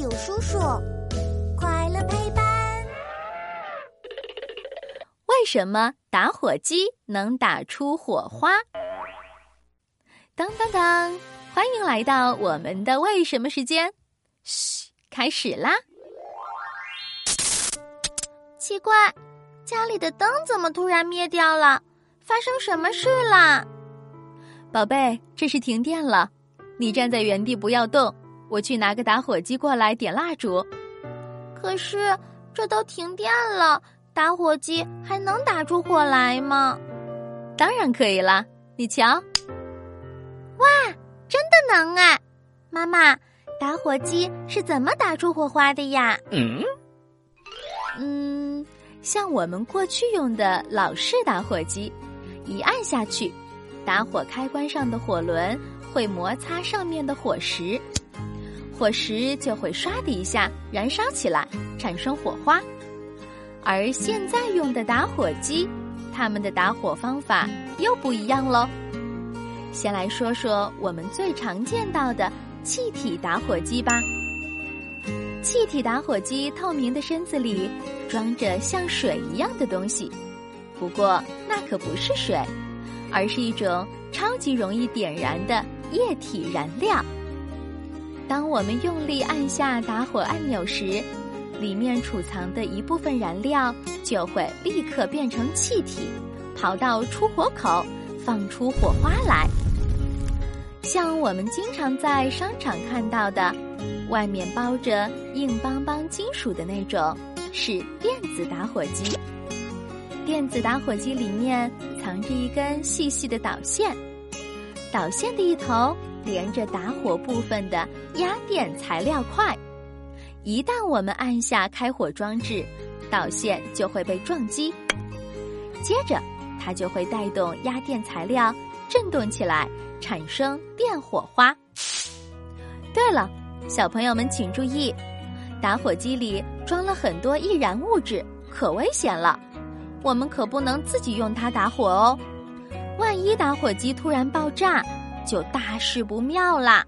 有叔叔，快乐陪伴。为什么打火机能打出火花？当当当！欢迎来到我们的为什么时间。嘘，开始啦！奇怪，家里的灯怎么突然灭掉了？发生什么事啦？宝贝，这是停电了。你站在原地不要动，我去拿个打火机过来点蜡烛。可是这都停电了，打火机还能打出火来吗？当然可以啦，你瞧。哇，真的能啊！妈妈，打火机是怎么打出火花的呀？嗯，嗯，像我们过去用的老式打火机。一按下去，打火开关上的火轮会摩擦上面的火石，火石就会唰的一下燃烧起来，产生火花。而现在用的打火机，它们的打火方法又不一样喽。先来说说我们最常见到的气体打火机吧。气体打火机透明的身子里装着像水一样的东西。不过那可不是水，而是一种超级容易点燃的液体燃料。当我们用力按下打火按钮时，里面储藏的一部分燃料就会立刻变成气体，跑到出火口，放出火花来。像我们经常在商场看到的，外面包着硬邦邦金属的那种，是电子打火机。电子打火机里面藏着一根细细的导线，导线的一头连着打火部分的压电材料块。一旦我们按下开火装置，导线就会被撞击，接着它就会带动压电材料振动起来，产生电火花。对了，小朋友们请注意，打火机里装了很多易燃物质，可危险了。我们可不能自己用它打火哦，万一打火机突然爆炸，就大事不妙啦。